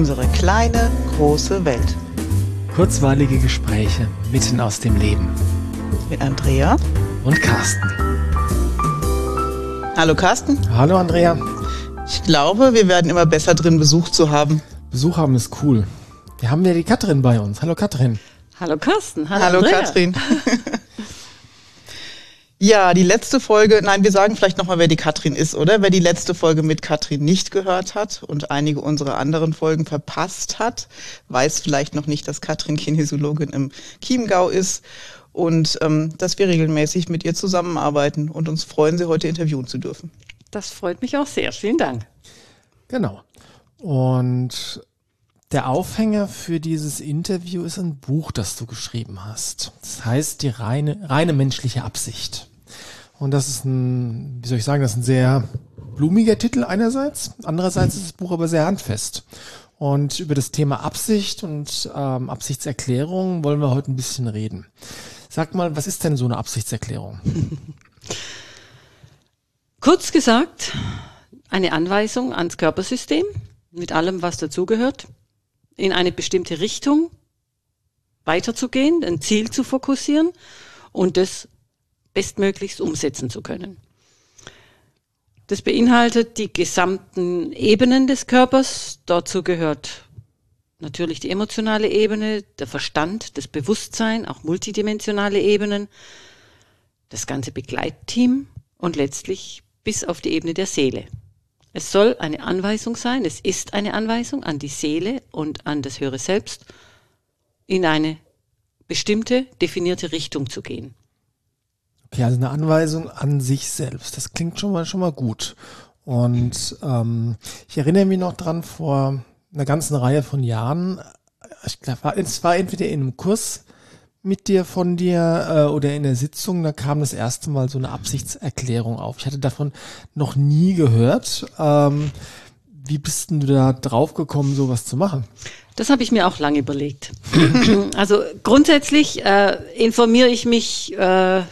Unsere kleine, große Welt. Kurzweilige Gespräche mitten aus dem Leben. Mit Andrea und Carsten. Hallo Carsten. Hallo Andrea. Ich glaube, wir werden immer besser drin, Besuch zu haben. Besuch haben ist cool. Wir haben ja die Katrin bei uns. Hallo Katrin. Hallo Carsten. Hallo, Hallo Katrin. Ja, die letzte Folge, nein, wir sagen vielleicht nochmal, wer die Katrin ist, oder? Wer die letzte Folge mit Katrin nicht gehört hat und einige unserer anderen Folgen verpasst hat, weiß vielleicht noch nicht, dass Katrin Kinesiologin im Chiemgau ist und ähm, dass wir regelmäßig mit ihr zusammenarbeiten und uns freuen, sie heute interviewen zu dürfen. Das freut mich auch sehr. Vielen Dank. Genau. Und der Aufhänger für dieses Interview ist ein Buch, das du geschrieben hast. Das heißt die reine, reine menschliche Absicht. Und das ist ein, wie soll ich sagen, das ist ein sehr blumiger Titel einerseits. Andererseits ist das Buch aber sehr handfest. Und über das Thema Absicht und ähm, Absichtserklärung wollen wir heute ein bisschen reden. Sag mal, was ist denn so eine Absichtserklärung? Kurz gesagt, eine Anweisung ans Körpersystem mit allem, was dazugehört, in eine bestimmte Richtung weiterzugehen, ein Ziel zu fokussieren und das bestmöglichst umsetzen zu können. Das beinhaltet die gesamten Ebenen des Körpers. Dazu gehört natürlich die emotionale Ebene, der Verstand, das Bewusstsein, auch multidimensionale Ebenen, das ganze Begleitteam und letztlich bis auf die Ebene der Seele. Es soll eine Anweisung sein, es ist eine Anweisung an die Seele und an das höhere Selbst, in eine bestimmte definierte Richtung zu gehen. Okay, also eine Anweisung an sich selbst. Das klingt schon mal schon mal gut. Und ähm, ich erinnere mich noch dran vor einer ganzen Reihe von Jahren. Ich glaube, es war entweder in einem Kurs mit dir von dir äh, oder in der Sitzung, da kam das erste Mal so eine Absichtserklärung auf. Ich hatte davon noch nie gehört. Ähm, wie bist denn du da drauf gekommen, sowas zu machen? Das habe ich mir auch lange überlegt. also grundsätzlich äh, informiere ich mich äh,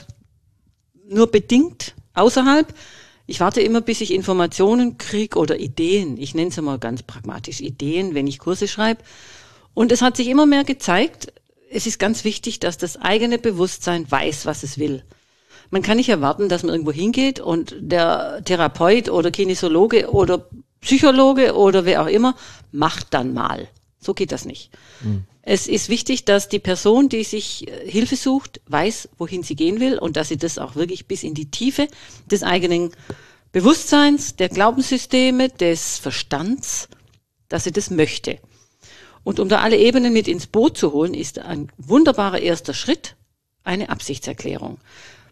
nur bedingt außerhalb. Ich warte immer, bis ich Informationen kriege oder Ideen. Ich nenne es immer ganz pragmatisch Ideen, wenn ich Kurse schreibe. Und es hat sich immer mehr gezeigt, es ist ganz wichtig, dass das eigene Bewusstsein weiß, was es will. Man kann nicht erwarten, dass man irgendwo hingeht und der Therapeut oder Kinesiologe oder Psychologe oder wer auch immer macht dann mal. So geht das nicht. Mhm. Es ist wichtig, dass die Person, die sich äh, Hilfe sucht, weiß, wohin sie gehen will und dass sie das auch wirklich bis in die Tiefe des eigenen Bewusstseins, der Glaubenssysteme, des Verstands, dass sie das möchte. Und um da alle Ebenen mit ins Boot zu holen, ist ein wunderbarer erster Schritt eine Absichtserklärung.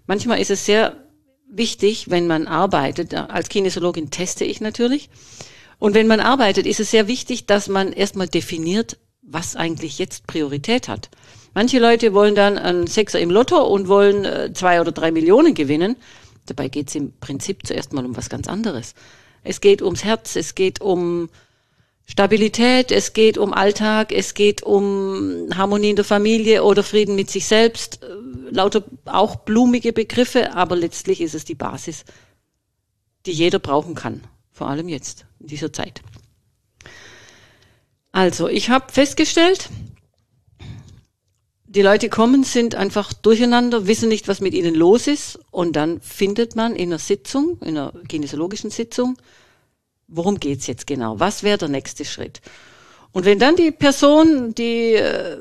Manchmal ist es sehr wichtig, wenn man arbeitet, als Kinesiologin teste ich natürlich, und wenn man arbeitet, ist es sehr wichtig, dass man erstmal definiert, was eigentlich jetzt Priorität hat. Manche Leute wollen dann einen Sechser im Lotto und wollen äh, zwei oder drei Millionen gewinnen. Dabei geht es im Prinzip zuerst mal um was ganz anderes. Es geht ums Herz, es geht um Stabilität, es geht um Alltag, es geht um Harmonie in der Familie oder Frieden mit sich selbst. Äh, lauter auch blumige Begriffe, aber letztlich ist es die Basis, die jeder brauchen kann. Vor allem jetzt, in dieser Zeit. Also, ich habe festgestellt, die Leute kommen, sind einfach durcheinander, wissen nicht, was mit ihnen los ist. Und dann findet man in einer Sitzung, in einer kinesiologischen Sitzung, worum geht's jetzt genau? Was wäre der nächste Schritt? Und wenn dann die Person, die, äh,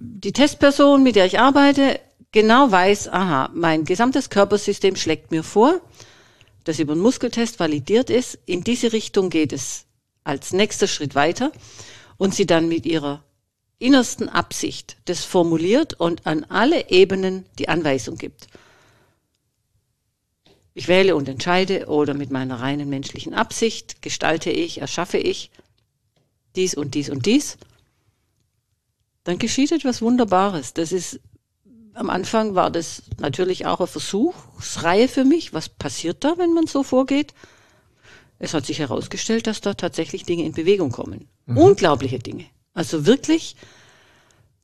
die Testperson, mit der ich arbeite, genau weiß, aha, mein gesamtes Körpersystem schlägt mir vor, das über einen Muskeltest validiert ist, in diese Richtung geht es als nächster Schritt weiter und sie dann mit ihrer innersten Absicht das formuliert und an alle Ebenen die Anweisung gibt. Ich wähle und entscheide oder mit meiner reinen menschlichen Absicht gestalte ich, erschaffe ich dies und dies und dies. Dann geschieht etwas Wunderbares. Das ist, am Anfang war das natürlich auch eine Versuchsreihe für mich. Was passiert da, wenn man so vorgeht? Es hat sich herausgestellt, dass da tatsächlich Dinge in Bewegung kommen. Mhm. Unglaubliche Dinge. Also wirklich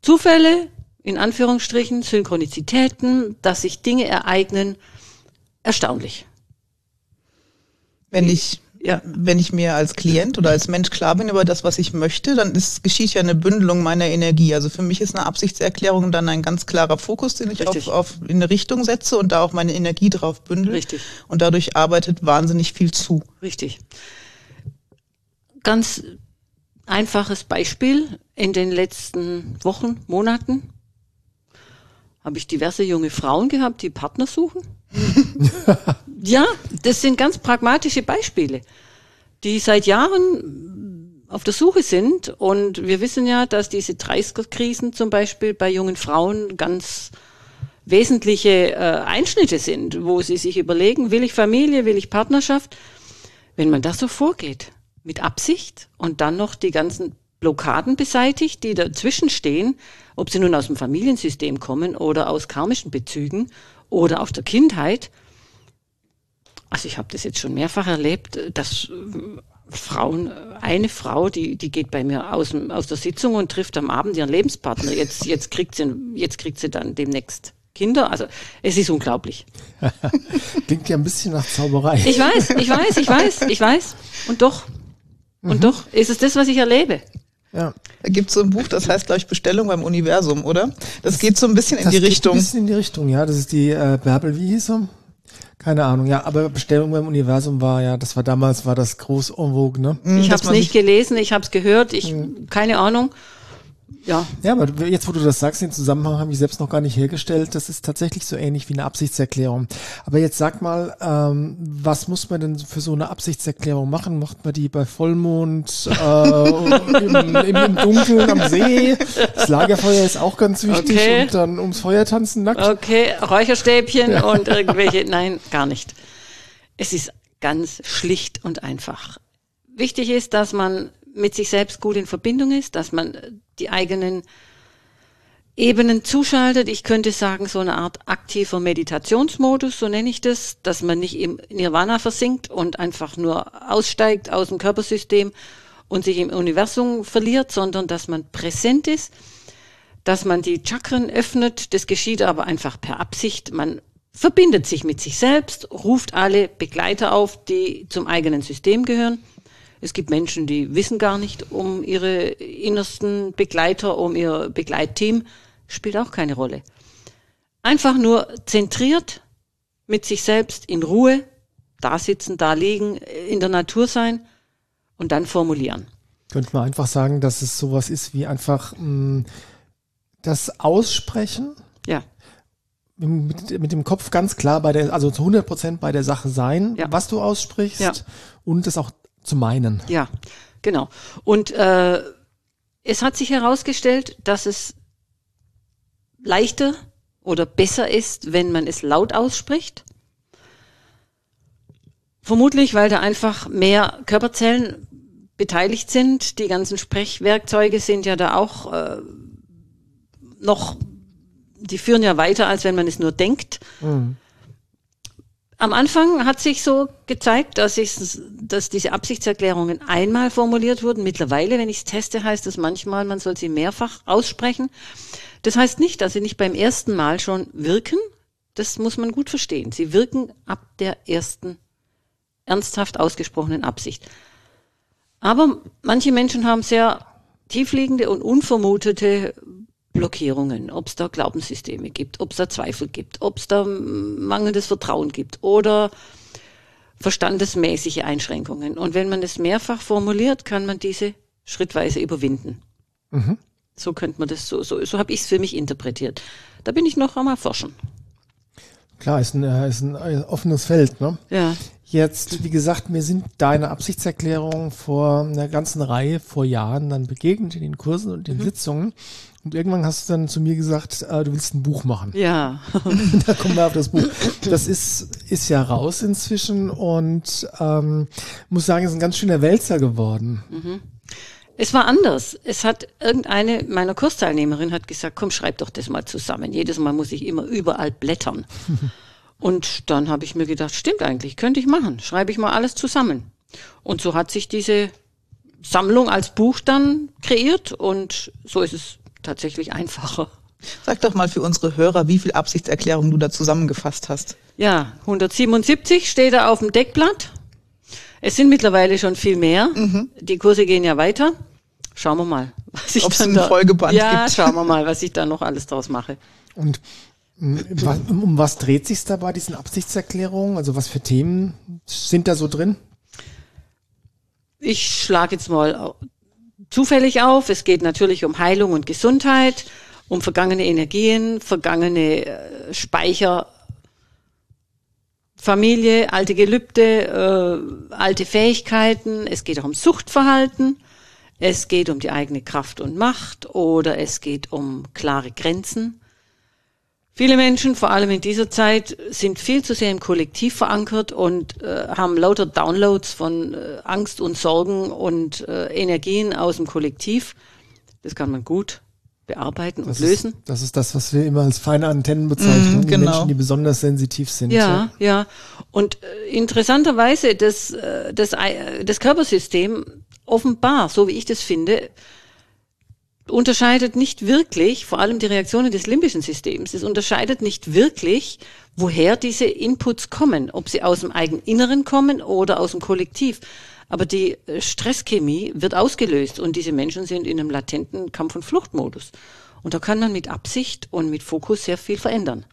Zufälle, in Anführungsstrichen, Synchronizitäten, dass sich Dinge ereignen, erstaunlich. Wenn ich Ja, wenn ich mir als Klient oder als Mensch klar bin über das, was ich möchte, dann ist, geschieht ja eine Bündelung meiner Energie. Also für mich ist eine Absichtserklärung dann ein ganz klarer Fokus, den ich auf, auf in eine Richtung setze und da auch meine Energie drauf bündel. Richtig. Und dadurch arbeitet wahnsinnig viel zu. Richtig. Ganz einfaches Beispiel. In den letzten Wochen, Monaten habe ich diverse junge Frauen gehabt, die Partner suchen. ja, das sind ganz pragmatische Beispiele, die seit Jahren auf der Suche sind. Und wir wissen ja, dass diese 30er-Krisen zum Beispiel bei jungen Frauen ganz wesentliche äh, Einschnitte sind, wo sie sich überlegen, will ich Familie, will ich Partnerschaft? Wenn man das so vorgeht, mit Absicht und dann noch die ganzen Blockaden beseitigt, die dazwischen stehen, ob sie nun aus dem Familiensystem kommen oder aus karmischen Bezügen oder aus der Kindheit. Also ich habe das jetzt schon mehrfach erlebt, dass äh, Frauen, eine Frau, die, die geht bei mir aus, aus der Sitzung und trifft am Abend ihren Lebenspartner. Jetzt, jetzt, kriegt sie, jetzt kriegt sie dann demnächst Kinder. Also es ist unglaublich. Klingt ja ein bisschen nach Zauberei. Ich weiß, ich weiß, ich weiß, ich weiß. Und doch, und mhm. doch ist es das, was ich erlebe. Ja. Da gibt es so ein Buch, das heißt, glaube ich, Bestellung beim Universum, oder? Das, das geht so ein bisschen in die Richtung. Ein bisschen in die Richtung, ja. Das ist die äh, Bärbel, wie hieß er? Keine Ahnung, ja, aber Bestellung beim Universum war ja, das war damals, war das groß en vogue, ne? Ich habe es nicht gelesen, ich habe es gehört, ich, mhm. keine Ahnung. Ja. Ja, aber jetzt, wo du das sagst, den Zusammenhang habe ich selbst noch gar nicht hergestellt. Das ist tatsächlich so ähnlich wie eine Absichtserklärung. Aber jetzt sag mal, ähm, was muss man denn für so eine Absichtserklärung machen? Macht man die bei Vollmond, äh, im, im, im, Dunkeln am See? Das Lagerfeuer ist auch ganz wichtig okay. und dann ums Feuer tanzen nackt. Okay, Räucherstäbchen ja. und irgendwelche, nein, gar nicht. Es ist ganz schlicht und einfach. Wichtig ist, dass man mit sich selbst gut in Verbindung ist, dass man die eigenen Ebenen zuschaltet. Ich könnte sagen, so eine Art aktiver Meditationsmodus, so nenne ich das, dass man nicht im Nirvana versinkt und einfach nur aussteigt aus dem Körpersystem und sich im Universum verliert, sondern dass man präsent ist, dass man die Chakren öffnet. Das geschieht aber einfach per Absicht. Man verbindet sich mit sich selbst, ruft alle Begleiter auf, die zum eigenen System gehören es gibt Menschen, die wissen gar nicht um ihre innersten Begleiter, um ihr Begleitteam. Spielt auch keine Rolle. Einfach nur zentriert mit sich selbst in Ruhe, da sitzen, da liegen, in der Natur sein und dann formulieren. Könnte man einfach sagen, dass es sowas ist wie einfach mh, mm, das Aussprechen. Ja. Mit, mit, dem Kopf ganz klar bei der, also zu 100 Prozent bei der Sache sein, ja. was du aussprichst ja. und es auch zu meinen. Ja, genau. Und äh, es hat sich herausgestellt, dass es leichter oder besser ist, wenn man es laut ausspricht. Vermutlich, weil da einfach mehr Körperzellen beteiligt sind. Die ganzen Sprechwerkzeuge sind ja da auch äh, noch, die führen ja weiter, als wenn man es nur denkt. Mhm. Am Anfang hat sich so gezeigt, dass, ich, dass diese Absichtserklärungen einmal formuliert wurden. Mittlerweile, wenn ich es teste, heißt es manchmal, man soll sie mehrfach aussprechen. Das heißt nicht, dass sie nicht beim ersten Mal schon wirken. Das muss man gut verstehen. Sie wirken ab der ersten ernsthaft ausgesprochenen Absicht. Aber manche Menschen haben sehr tiefliegende und unvermutete Blockierungen, ob es da Glaubenssysteme gibt, ob es da Zweifel gibt, ob es da mangelndes Vertrauen gibt oder verstandesmäßige Einschränkungen. Und wenn man es mehrfach formuliert, kann man diese schrittweise überwinden. Mhm. So könnte man das so, so, so habe ich es für mich interpretiert. Da bin ich noch einmal forschen. Klar, ist ein, äh, ist ein äh, offenes Feld, ne? Ja. Jetzt, wie gesagt, mir sind deine Absichtserklärungen vor einer ganzen Reihe vor Jahren dann begegnet in den Kursen und den mhm. Sitzungen. Und irgendwann hast du dann zu mir gesagt, äh, du willst ein Buch machen. Ja. da kommen wir auf das Buch. Das ist, ist ja raus inzwischen und ähm, muss sagen, es ist ein ganz schöner Wälzer geworden. Mhm. Es war anders. Es hat irgendeine meiner Kursteilnehmerin hat gesagt, komm, schreib doch das mal zusammen. Jedes Mal muss ich immer überall blättern. und dann habe ich mir gedacht, stimmt eigentlich, könnte ich machen. Schreibe ich mal alles zusammen. Und so hat sich diese Sammlung als Buch dann kreiert und so ist es tatsächlich einfacher. Sag doch mal für unsere Hörer, wie viel Absichtserklärungen du da zusammengefasst hast. Ja, 177 steht da auf dem Deckblatt. Es sind mittlerweile schon viel mehr. Mhm. Die Kurse gehen ja weiter. Schauen wir mal, was ich Ob's dann einen da, Folgeband ja, gibt. schauen wir mal, was ich da noch alles draus mache. Und um, um was dreht sich da bei diesen Absichtserklärungen? Also was für Themen sind da so drin? Ich schlage jetzt mal zufällig auf. Es geht natürlich um Heilung und Gesundheit, um vergangene Energien, vergangene äh, Speicher, Familie, alte Gelübde, äh, alte Fähigkeiten. Es geht auch um Suchtverhalten. Es geht um die eigene Kraft und Macht oder es geht um klare Grenzen. Viele Menschen, vor allem in dieser Zeit, sind viel zu sehr im Kollektiv verankert und äh, haben lauter Downloads von äh, Angst und Sorgen und äh, Energien aus dem Kollektiv. Das kann man gut bearbeiten das und lösen. Ist, das ist das, was wir immer als feine Antennen bezeichnen, mm, genau. die Menschen, die besonders sensitiv sind. Ja, ja. ja. Und äh, interessanterweise, das, äh, das, äh, das Körpersystem offenbar, so wie ich das finde, unterscheidet nicht wirklich, vor allem die Reaktionen des limbischen Systems, es unterscheidet nicht wirklich, woher diese Inputs kommen, ob sie aus dem eigenen Inneren kommen oder aus dem Kollektiv. Aber die äh, Stresschemie wird ausgelöst und diese Menschen sind in einem latenten Kampf- und Fluchtmodus. Und da kann man mit Absicht und mit Fokus sehr viel verändern.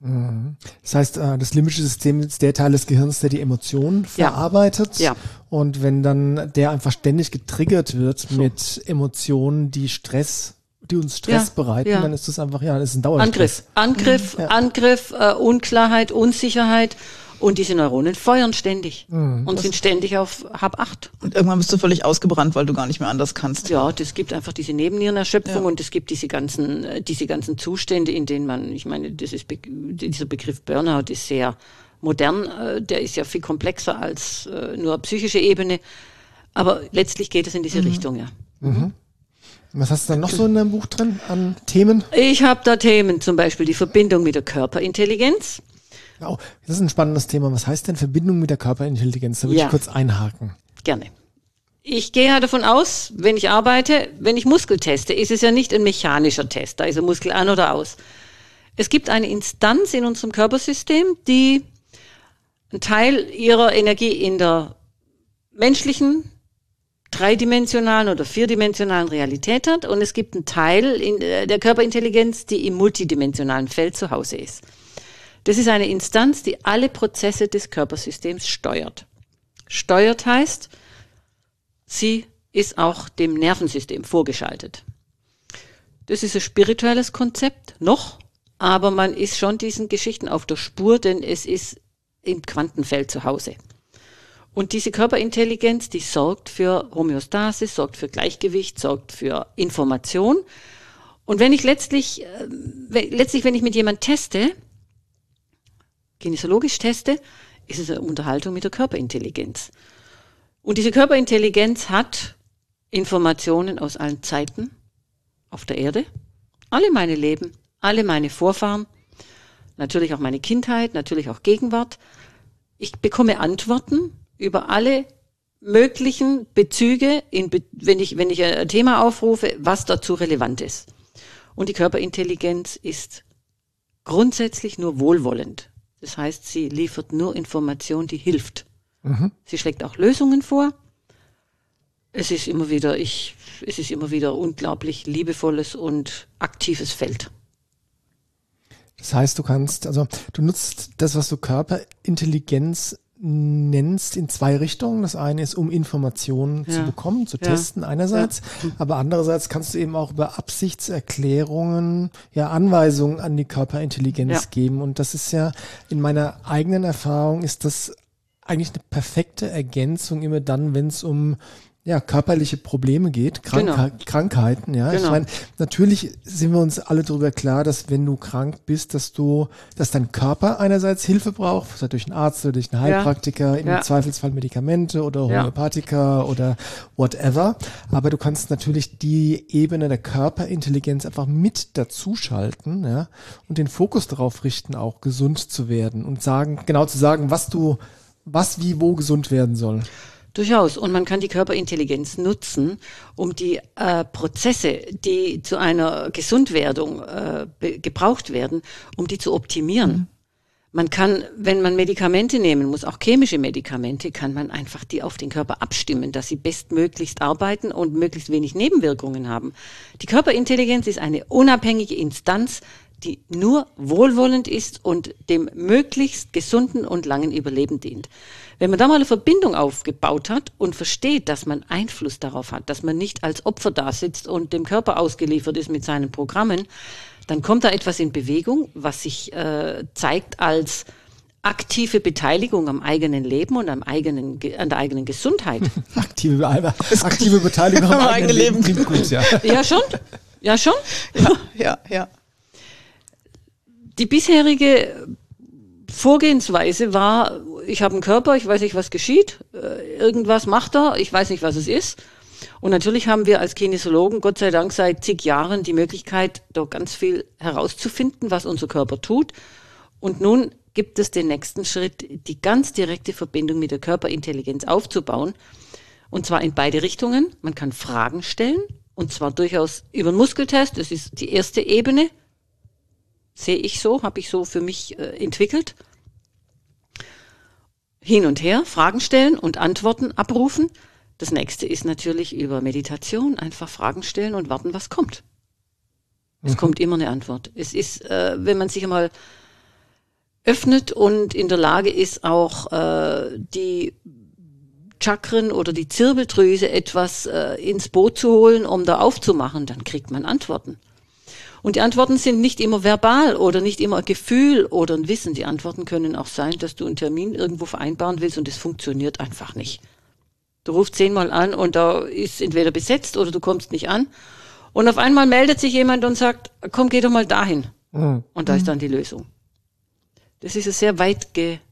Mhm. Das heißt, äh, das limbische System ist der Teil des Gehirns, der die Emotionen verarbeitet. Ja. Und wenn dann der einfach ständig getriggert wird so. mit Emotionen, die Stress, die uns Stress ja, bereiten, ja. dann ist das einfach, ja, das ist ein Dauerstress. Angriff, Angriff, mhm. Angriff, äh, Unklarheit, Unsicherheit. Und diese Neuronen feuern ständig mhm. und sind ständig auf Hab 8. Und irgendwann bist du völlig ausgebrannt, weil du gar nicht mehr anders kannst. Ja, das gibt einfach diese Nebennierenerschöpfung ja. und es gibt diese ganzen, äh, diese ganzen Zustände, in denen man, ich meine, das ist, dieser Begriff Burnout ist sehr modern, äh, der ist ja viel komplexer als äh, nur psychische Ebene. Aber letztlich geht es in diese mhm. Richtung, ja. Mhm. Was hast du dann noch so in deinem Buch drin an Themen? Ich habe da Themen, zum Beispiel die Verbindung mit der Körperintelligenz. Oh, das ist ein spannendes Thema. Was heißt denn Verbindung mit der Körperintelligenz? Da würde ja. ich kurz einhaken. Gerne. Ich gehe ja davon aus, wenn ich arbeite, wenn ich Muskel teste, ist es ja nicht ein mechanischer Test, da ist ein Muskel an oder aus. Es gibt eine Instanz in unserem Körpersystem, die einen Teil ihrer Energie in der menschlichen, dreidimensionalen oder vierdimensionalen Realität hat und es gibt einen Teil in der Körperintelligenz, die im multidimensionalen Feld zu Hause ist. Das ist eine Instanz, die alle Prozesse des Körpersystems steuert. Steuert heißt, sie ist auch dem Nervensystem vorgeschaltet. Das ist ein spirituelles Konzept, noch, aber man ist schon diesen Geschichten auf der Spur, denn es ist im Quantenfeld zu Hause. Und diese Körperintelligenz, die sorgt für Homöostase, sorgt für Gleichgewicht, sorgt für Information. Und wenn ich letztlich, äh, letztlich, wenn ich mit jemand teste, kinesiologisch teste, ist es eine Unterhaltung mit der Körperintelligenz. Und diese Körperintelligenz hat Informationen aus allen Zeiten auf der Erde, alle meine Leben, alle meine Vorfahren, natürlich auch meine Kindheit, natürlich auch Gegenwart. Ich bekomme Antworten über alle möglichen Bezüge, in, wenn, ich, wenn ich ein Thema aufrufe, was dazu relevant ist. Und die Körperintelligenz ist grundsätzlich nur wohlwollend. Das heißt, sie liefert nur Information, die hilft. Mhm. Sie schlägt auch Lösungen vor. Es ist immer wieder, ich, es ist immer wieder unglaublich liebevolles und aktives Feld. Das heißt, du kannst, also du nutzt das, was du Körperintelligenz nennst in zwei Richtungen. Das eine ist, um Informationen ja. zu bekommen, zu ja. testen einerseits, ja. aber andererseits kannst du eben auch über Absichtserklärungen ja Anweisungen an die Körperintelligenz geben. Und das ist ja in meiner eigenen Erfahrung ist das eigentlich eine perfekte Ergänzung immer dann, wenn es um ja, körperliche Probleme geht, Krank genau. Krankheiten, ja. Genau. Ich meine, natürlich sind wir uns alle darüber klar, dass wenn du krank bist, dass du, dass dein Körper einerseits Hilfe braucht, sei durch einen Arzt oder durch einen Heilpraktiker, ja. im ja. Zweifelsfall Medikamente oder Homöopathika ja. oder whatever. Aber du kannst natürlich die Ebene der Körperintelligenz einfach mit dazuschalten, ja, und den Fokus darauf richten, auch gesund zu werden und sagen, genau zu sagen, was du, was wie wo gesund werden soll. Durchaus. Und man kann die Körperintelligenz nutzen, um die äh, Prozesse, die zu einer Gesundwerdung äh, gebraucht werden, um die zu optimieren. Mhm. Man kann, wenn man Medikamente nehmen muss, auch chemische Medikamente, kann man einfach die auf den Körper abstimmen, dass sie bestmöglichst arbeiten und möglichst wenig Nebenwirkungen haben. Die Körperintelligenz ist eine unabhängige Instanz, die nur wohlwollend ist und dem möglichst gesunden und langen Überleben dient. Wenn man da mal eine Verbindung aufgebaut hat und versteht, dass man Einfluss darauf hat, dass man nicht als Opfer da sitzt und dem Körper ausgeliefert ist mit seinen Programmen, dann kommt da etwas in Bewegung, was sich äh, zeigt als aktive Beteiligung am eigenen Leben und am eigenen, an der eigenen Gesundheit. aktive, aktive Beteiligung am, eigenen Leben. Leben. Gut, ja. ja, schon. Ja, schon. Ja, ja, ja. Die bisherige Vorgehensweise war, ich habe einen Körper, ich weiß nicht, was geschieht, äh, irgendwas macht er, ich weiß nicht, was es ist. Und natürlich haben wir als Kinesiologen Gott sei Dank seit zig Jahren die Möglichkeit, da ganz viel herauszufinden, was unser Körper tut. Und nun gibt es den nächsten Schritt, die ganz direkte Verbindung mit der Körperintelligenz aufzubauen. Und zwar in beide Richtungen. Man kann Fragen stellen, und zwar durchaus über den Muskeltest. Das ist die erste Ebene. Sehe ich so, habe ich so für mich äh, entwickelt. Hin und her, Fragen stellen und Antworten abrufen. Das nächste ist natürlich über Meditation, einfach Fragen stellen und warten, was kommt. Es mhm. kommt immer eine Antwort. Es ist, äh, wenn man sich einmal öffnet und in der Lage ist, auch äh, die Chakren oder die Zirbeldrüse etwas äh, ins Boot zu holen, um da aufzumachen, dann kriegt man Antworten. Und die Antworten sind nicht immer verbal oder nicht immer ein Gefühl oder ein Wissen. Die Antworten können auch sein, dass du einen Termin irgendwo vereinbaren willst und es funktioniert einfach nicht. Du rufst zehnmal an und da ist entweder besetzt oder du kommst nicht an. Und auf einmal meldet sich jemand und sagt, komm, geh doch mal dahin. Mhm. Und da ist dann die Lösung. Das ist ein sehr weit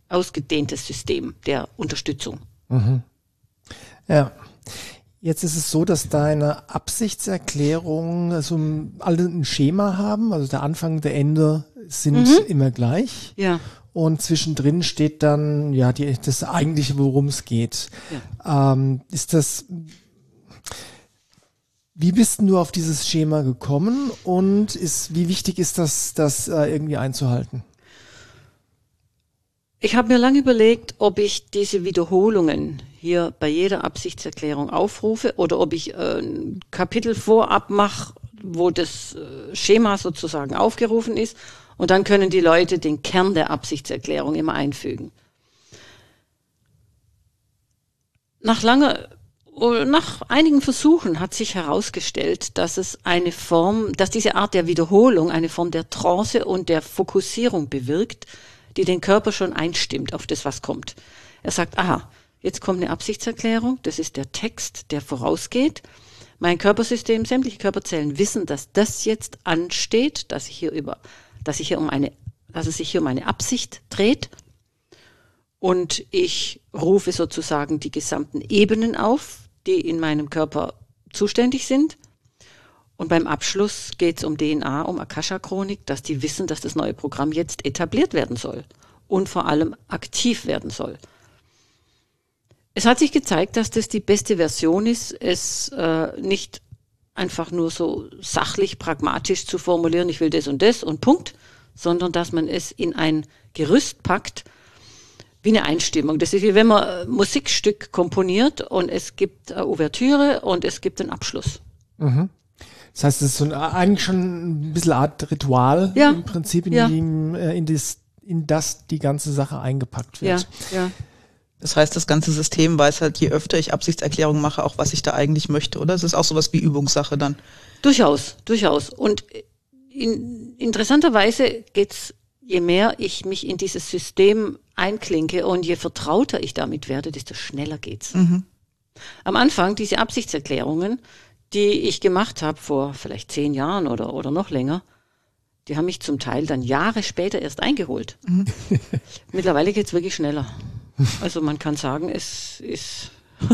ausgedehntes System der Unterstützung. Mhm. Ja. Jetzt ist es so, dass deine Absichtserklärungen also alle ein Schema haben. Also der Anfang, der Ende sind mhm. immer gleich. Ja. Und zwischendrin steht dann ja die, das eigentliche, worum es geht. Ja. Ähm, ist das wie bist du auf dieses Schema gekommen und ist, wie wichtig ist das, das äh, irgendwie einzuhalten? Ich habe mir lange überlegt, ob ich diese Wiederholungen hier bei jeder Absichtserklärung aufrufe oder ob ich äh, ein Kapitel vorab mache, wo das äh, Schema sozusagen aufgerufen ist und dann können die Leute den Kern der Absichtserklärung immer einfügen. Nach langer nach einigen Versuchen hat sich herausgestellt, dass es eine Form, dass diese Art der Wiederholung eine Form der Trance und der Fokussierung bewirkt, die den Körper schon einstimmt auf das, was kommt. Er sagt, aha, jetzt kommt eine Absichtserklärung, das ist der Text, der vorausgeht. Mein Körpersystem, sämtliche Körperzellen wissen, dass das jetzt ansteht, dass ich hier über dass, ich hier um eine, dass es sich hier um eine Absicht dreht. Und ich rufe sozusagen die gesamten Ebenen auf, die in meinem Körper zuständig sind. Und beim Abschluss geht es um DNA, um Akasha-Chronik, dass die wissen, dass das neue Programm jetzt etabliert werden soll und vor allem aktiv werden soll. Es hat sich gezeigt, dass das die beste Version ist, es äh, nicht einfach nur so sachlich, pragmatisch zu formulieren, ich will das und das und Punkt, sondern dass man es in ein Gerüst packt, wie eine Einstimmung. Das ist wie wenn man ein Musikstück komponiert und es gibt eine Ouvertüre und es gibt einen Abschluss. Mhm. Das heißt, es ist so ein, eigentlich schon ein bisschen Art Ritual ja. im Prinzip, in, ja. dem, äh, in, das, in das die ganze Sache eingepackt wird. Ja, ja. Das heißt, das ganze System weiß halt, je öfter ich Absichtserklärungen mache, auch was ich da eigentlich möchte, oder? Es ist auch sowas wie Übungssache dann. Durchaus, durchaus. Und in, interessanterweise geht's, je mehr ich mich in dieses System einklinke und je vertrauter ich damit werde, desto schneller geht's. Mhm. Am Anfang diese Absichtserklärungen, die ich gemacht habe vor vielleicht zehn Jahren oder, oder noch länger, die haben mich zum Teil dann Jahre später erst eingeholt. Mhm. Mittlerweile geht's wirklich schneller. Also man kann sagen, es ist.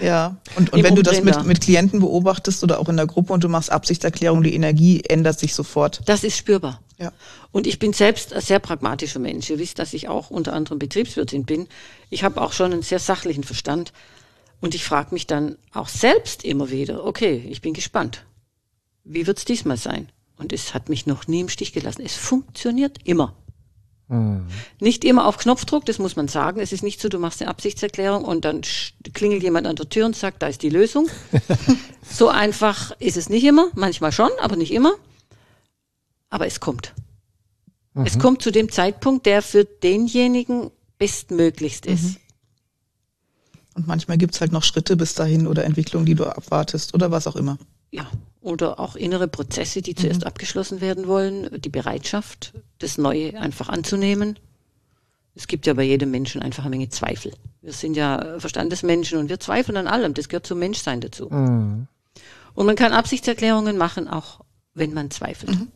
Ja, und, und wenn du das mit, mit Klienten beobachtest oder auch in der Gruppe und du machst Absichtserklärung, die Energie ändert sich sofort. Das ist spürbar. Ja. Und ich bin selbst ein sehr pragmatischer Mensch. Ihr wisst, dass ich auch unter anderem Betriebswirtin bin. Ich habe auch schon einen sehr sachlichen Verstand. Und ich frage mich dann auch selbst immer wieder, okay, ich bin gespannt. Wie wird's diesmal sein? Und es hat mich noch nie im Stich gelassen. Es funktioniert immer. Nicht immer auf Knopfdruck, das muss man sagen. Es ist nicht so, du machst eine Absichtserklärung und dann klingelt jemand an der Tür und sagt, da ist die Lösung. so einfach ist es nicht immer, manchmal schon, aber nicht immer. Aber es kommt. Mhm. Es kommt zu dem Zeitpunkt, der für denjenigen bestmöglichst ist. Mhm. Und manchmal gibt's halt noch Schritte bis dahin oder Entwicklungen, die du abwartest oder was auch immer. Ja, oder auch innere Prozesse, die zuerst mhm. abgeschlossen werden wollen, die Bereitschaft, das Neue einfach anzunehmen. Es gibt ja bei jedem Menschen einfach eine Menge Zweifel. Wir sind ja Verstandesmenschen und wir zweifeln an allem. Das gehört zum Menschsein dazu. Mhm. Und man kann Absichtserklärungen machen, auch wenn man zweifelt. Mhm.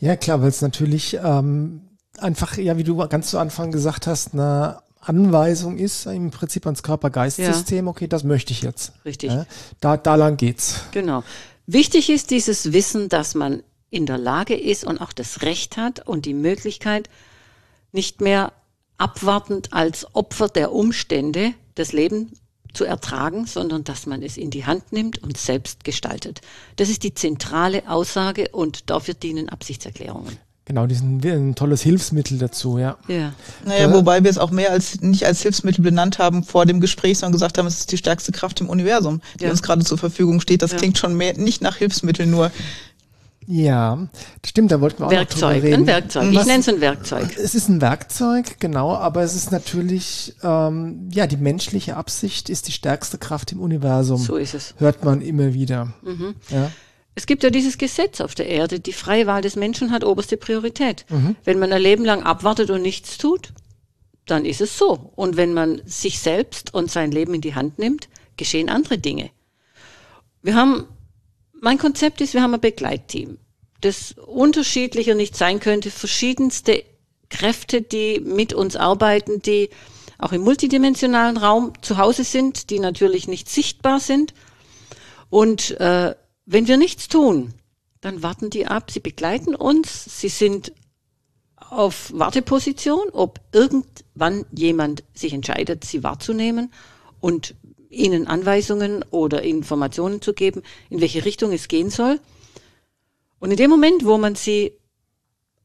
Ja, klar, weil es natürlich ähm, einfach, ja, wie du ganz zu Anfang gesagt hast, eine Anweisung ist im Prinzip ans Körper-Geist-System, ja. okay, das möchte ich jetzt. Richtig. Ja, da, da lang geht's. Genau. Wichtig ist dieses Wissen, dass man in der Lage ist und auch das Recht hat und die Möglichkeit, nicht mehr abwartend als Opfer der Umstände das Leben zu ertragen, sondern dass man es in die Hand nimmt und selbst gestaltet. Das ist die zentrale Aussage und dafür dienen Absichtserklärungen. Genau, die sind ein tolles Hilfsmittel dazu, ja. ja. Naja, wobei wir es auch mehr als nicht als Hilfsmittel benannt haben vor dem Gespräch, sondern gesagt haben, es ist die stärkste Kraft im Universum, die ja. uns gerade zur Verfügung steht. Das ja. klingt schon mehr nicht nach Hilfsmittel nur. Ja, stimmt, da wollten wir auch Werkzeug, noch drüber reden. Ein Werkzeug, ich nenne es ein Werkzeug. Es ist ein Werkzeug, genau, aber es ist natürlich, ähm, ja, die menschliche Absicht ist die stärkste Kraft im Universum. So ist es. Hört man immer wieder. Mhm. Ja. Es gibt ja dieses Gesetz auf der Erde, die freie Wahl des Menschen hat oberste Priorität. Mhm. Wenn man ein Leben lang abwartet und nichts tut, dann ist es so. Und wenn man sich selbst und sein Leben in die Hand nimmt, geschehen andere Dinge. Wir haben, mein Konzept ist, wir haben ein Begleitteam, das unterschiedlicher nicht sein könnte, verschiedenste Kräfte, die mit uns arbeiten, die auch im multidimensionalen Raum zu Hause sind, die natürlich nicht sichtbar sind. Und äh, wenn wir nichts tun, dann warten die ab, sie begleiten uns, sie sind auf Warteposition, ob irgendwann jemand sich entscheidet, sie wahrzunehmen und ihnen Anweisungen oder Informationen zu geben, in welche Richtung es gehen soll. Und in dem Moment, wo man sie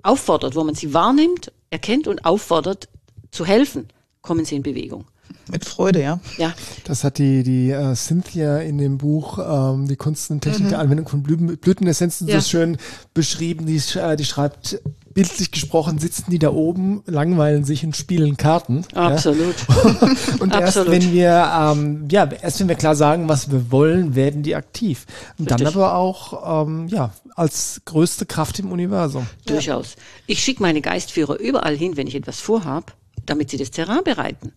auffordert, wo man sie wahrnimmt, erkennt und auffordert zu helfen, kommen sie in Bewegung. Mit Freude, ja. Ja. Das hat die, die uh, Cynthia in dem Buch ähm, Die Kunst und Technik mhm. der Anwendung von Blüten, Blütenessenzen ja. so schön beschrieben. Die, äh, die schreibt, bildlich gesprochen, sitzen die da oben, langweilen sich und spielen Karten. Absolut. Ja? und erst Absolut. wenn wir, ähm, ja, erst wenn wir klar sagen, was wir wollen, werden die aktiv. Und Richtig. dann aber auch, ähm, ja, als größte Kraft im Universum. Durchaus. Ich schicke meine Geistführer überall hin, wenn ich etwas vorhab damit sie das Terrain bereiten.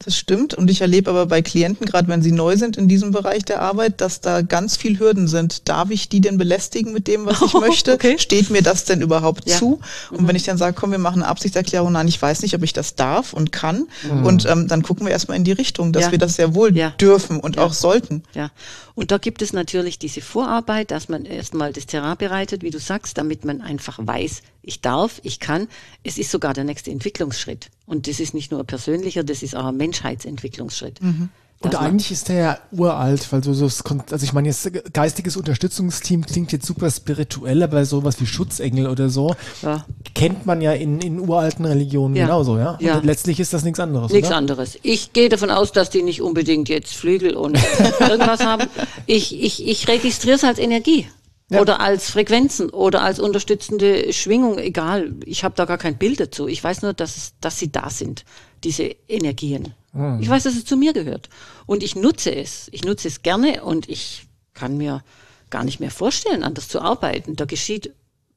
Das stimmt. Und ich erlebe aber bei Klienten, gerade wenn sie neu sind in diesem Bereich der Arbeit, dass da ganz viel Hürden sind. Darf ich die denn belästigen mit dem, was ich möchte? Okay. Steht mir das denn überhaupt ja. zu? Und mhm. wenn ich dann sage, komm, wir machen eine Absichtserklärung, nein, ich weiß nicht, ob ich das darf und kann. Mhm. Und ähm, dann gucken wir erstmal in die Richtung, dass ja. wir das sehr wohl ja. dürfen und auch sollten. Ja. Und da gibt es natürlich diese Vorarbeit, dass man erstmal das Terrain bereitet, wie du sagst, damit man einfach weiß, ich darf, ich kann. Es ist sogar der nächste Entwicklungsschritt. Und das ist nicht nur persönlicher, das ist ein Menschheitsentwicklungsschritt. Mhm. Und eigentlich ist der ja uralt, weil so, so also ich meine jetzt geistiges Unterstützungsteam klingt jetzt super spirituell, aber sowas wie Schutzengel oder so ja. kennt man ja in, in uralten Religionen ja. genauso, ja? ja. Letztlich ist das nichts anderes. Nichts oder? anderes. Ich gehe davon aus, dass die nicht unbedingt jetzt Flügel und irgendwas haben. Ich, ich, ich registriere es als Energie. Ja. Oder als Frequenzen oder als unterstützende Schwingung, egal. Ich habe da gar kein Bild dazu. Ich weiß nur, dass, dass sie da sind, diese Energien. Mhm. Ich weiß, dass es zu mir gehört. Und ich nutze es. Ich nutze es gerne und ich kann mir gar nicht mehr vorstellen, anders zu arbeiten. Da geschieht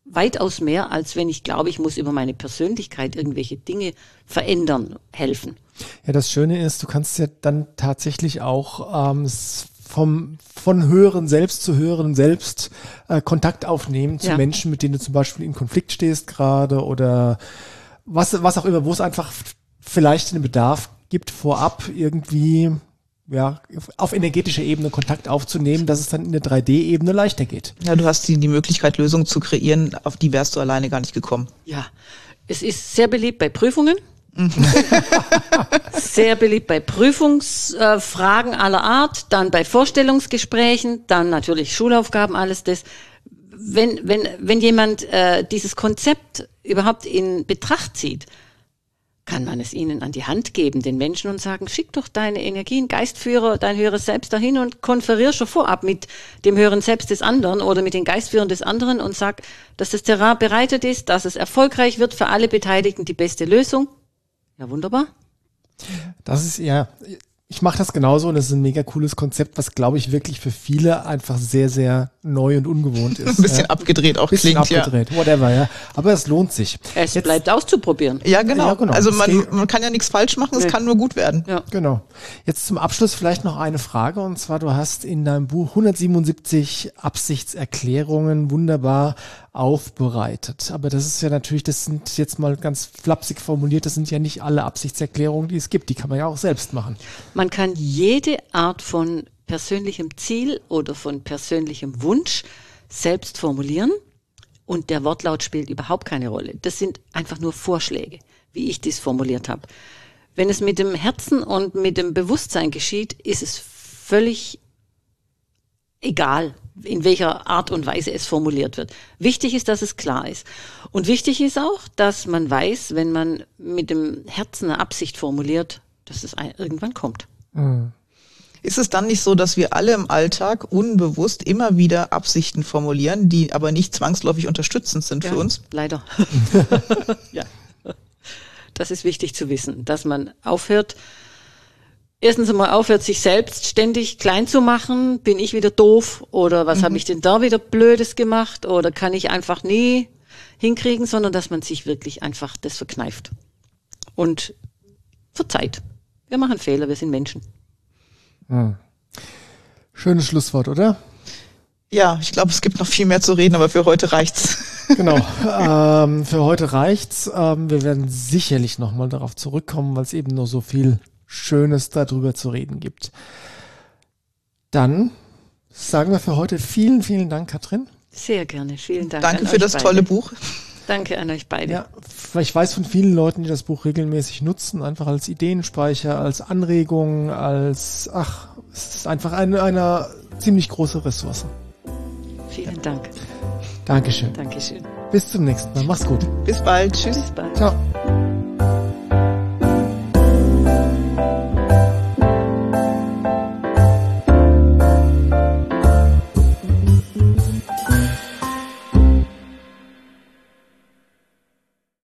weitaus mehr, als wenn ich glaube, ich muss über meine Persönlichkeit irgendwelche Dinge verändern, helfen. Ja, das Schöne ist, du kannst ja dann tatsächlich auch ähm, vom, von höheren Selbst zu höheren Selbst äh, Kontakt aufnehmen zu ja. Menschen, mit denen du zum Beispiel in Konflikt stehst gerade oder was, was auch immer, wo es einfach vielleicht einen Bedarf gibt, vorab irgendwie ja, auf energetischer Ebene Kontakt aufzunehmen, dass es dann in der 3D-Ebene leichter geht. Ja, du hast die, die Möglichkeit, Lösungen zu kreieren, auf die wärst du alleine gar nicht gekommen. Ja, es ist sehr beliebt bei Prüfungen. Sehr beliebt bei Prüfungsfragen aller Art, dann bei Vorstellungsgesprächen, dann natürlich Schulaufgaben, alles das. wenn, wenn, wenn jemand äh, dieses Konzept überhaupt in Betracht zieht, kann man es ihnen an die Hand geben, den Menschen, und sagen, schick doch deine Energien, Geistführer, dein höheres Selbst dahin und konferier schon vorab mit dem höheren Selbst des anderen oder mit den Geistführern des anderen und sag, dass das Terrain bereitet ist, dass es erfolgreich wird für alle Beteiligten die beste Lösung. Ja, wunderbar. Das ist ja, ich mache das genauso und das ist ein mega cooles Konzept, was glaube ich wirklich für viele einfach sehr, sehr neu und ungewohnt ist. Ein bisschen ja. abgedreht auch bisschen klingt, abgedreht, ja. whatever, ja. Aber es lohnt sich. Es Jetzt, bleibt auszuprobieren. Ja, genau. Ja, genau. Also man, man kann ja nichts falsch machen, nee. es kann nur gut werden. Ja. Genau. Jetzt zum Abschluss vielleicht noch eine Frage und zwar du hast in deinem Buch 177 Absichtserklärungen wunderbar aufbereitet. Aber das ist ja natürlich, das sind jetzt mal ganz flapsig formuliert, das sind ja nicht alle Absichtserklärungen, die es gibt. Die kann man ja auch selbst machen. Man kann jede Art von persönlichem Ziel oder von persönlichem Wunsch selbst formulieren und der Wortlaut spielt überhaupt keine Rolle. Das sind einfach nur Vorschläge, wie ich dies formuliert habe. Wenn es mit dem Herzen und mit dem Bewusstsein geschieht, ist es völlig egal, in welcher Art und Weise es formuliert wird. Wichtig ist, dass es klar ist. Und wichtig ist auch, dass man weiß, wenn man mit dem Herzen eine Absicht formuliert, dass es irgendwann kommt. Mhm. Ist es dann nicht so, dass wir alle im Alltag unbewusst immer wieder Absichten formulieren, die aber nicht zwangsläufig unterstützend sind ja, für uns? Leider. ja. Das ist wichtig zu wissen, dass man aufhört, erstens einmal aufhört, sich selbst ständig klein zu machen. Bin ich wieder doof? Oder was mhm. habe ich denn da wieder Blödes gemacht? Oder kann ich einfach nie hinkriegen, sondern dass man sich wirklich einfach das verkneift. Und verzeiht. Wir machen Fehler, wir sind Menschen. Hm. Schönes Schlusswort, oder? Ja, ich glaube, es gibt noch viel mehr zu reden, aber für heute reicht's. genau, ähm, für heute reicht's. Ähm, wir werden sicherlich nochmal darauf zurückkommen, weil es eben nur so viel Schönes darüber zu reden gibt. Dann sagen wir für heute vielen, vielen Dank, Katrin. Sehr gerne, vielen Dank. Danke für das beide. tolle Buch. Danke an euch beide. Ja, ich weiß von vielen Leuten, die das Buch regelmäßig nutzen, einfach als Ideenspeicher, als Anregung, als, ach, es ist einfach eine, eine ziemlich große Ressource. Vielen Dank. Dankeschön. Dankeschön. Bis zum nächsten Mal. Mach's gut. Bis bald. Tschüss. Bis bald. Ciao.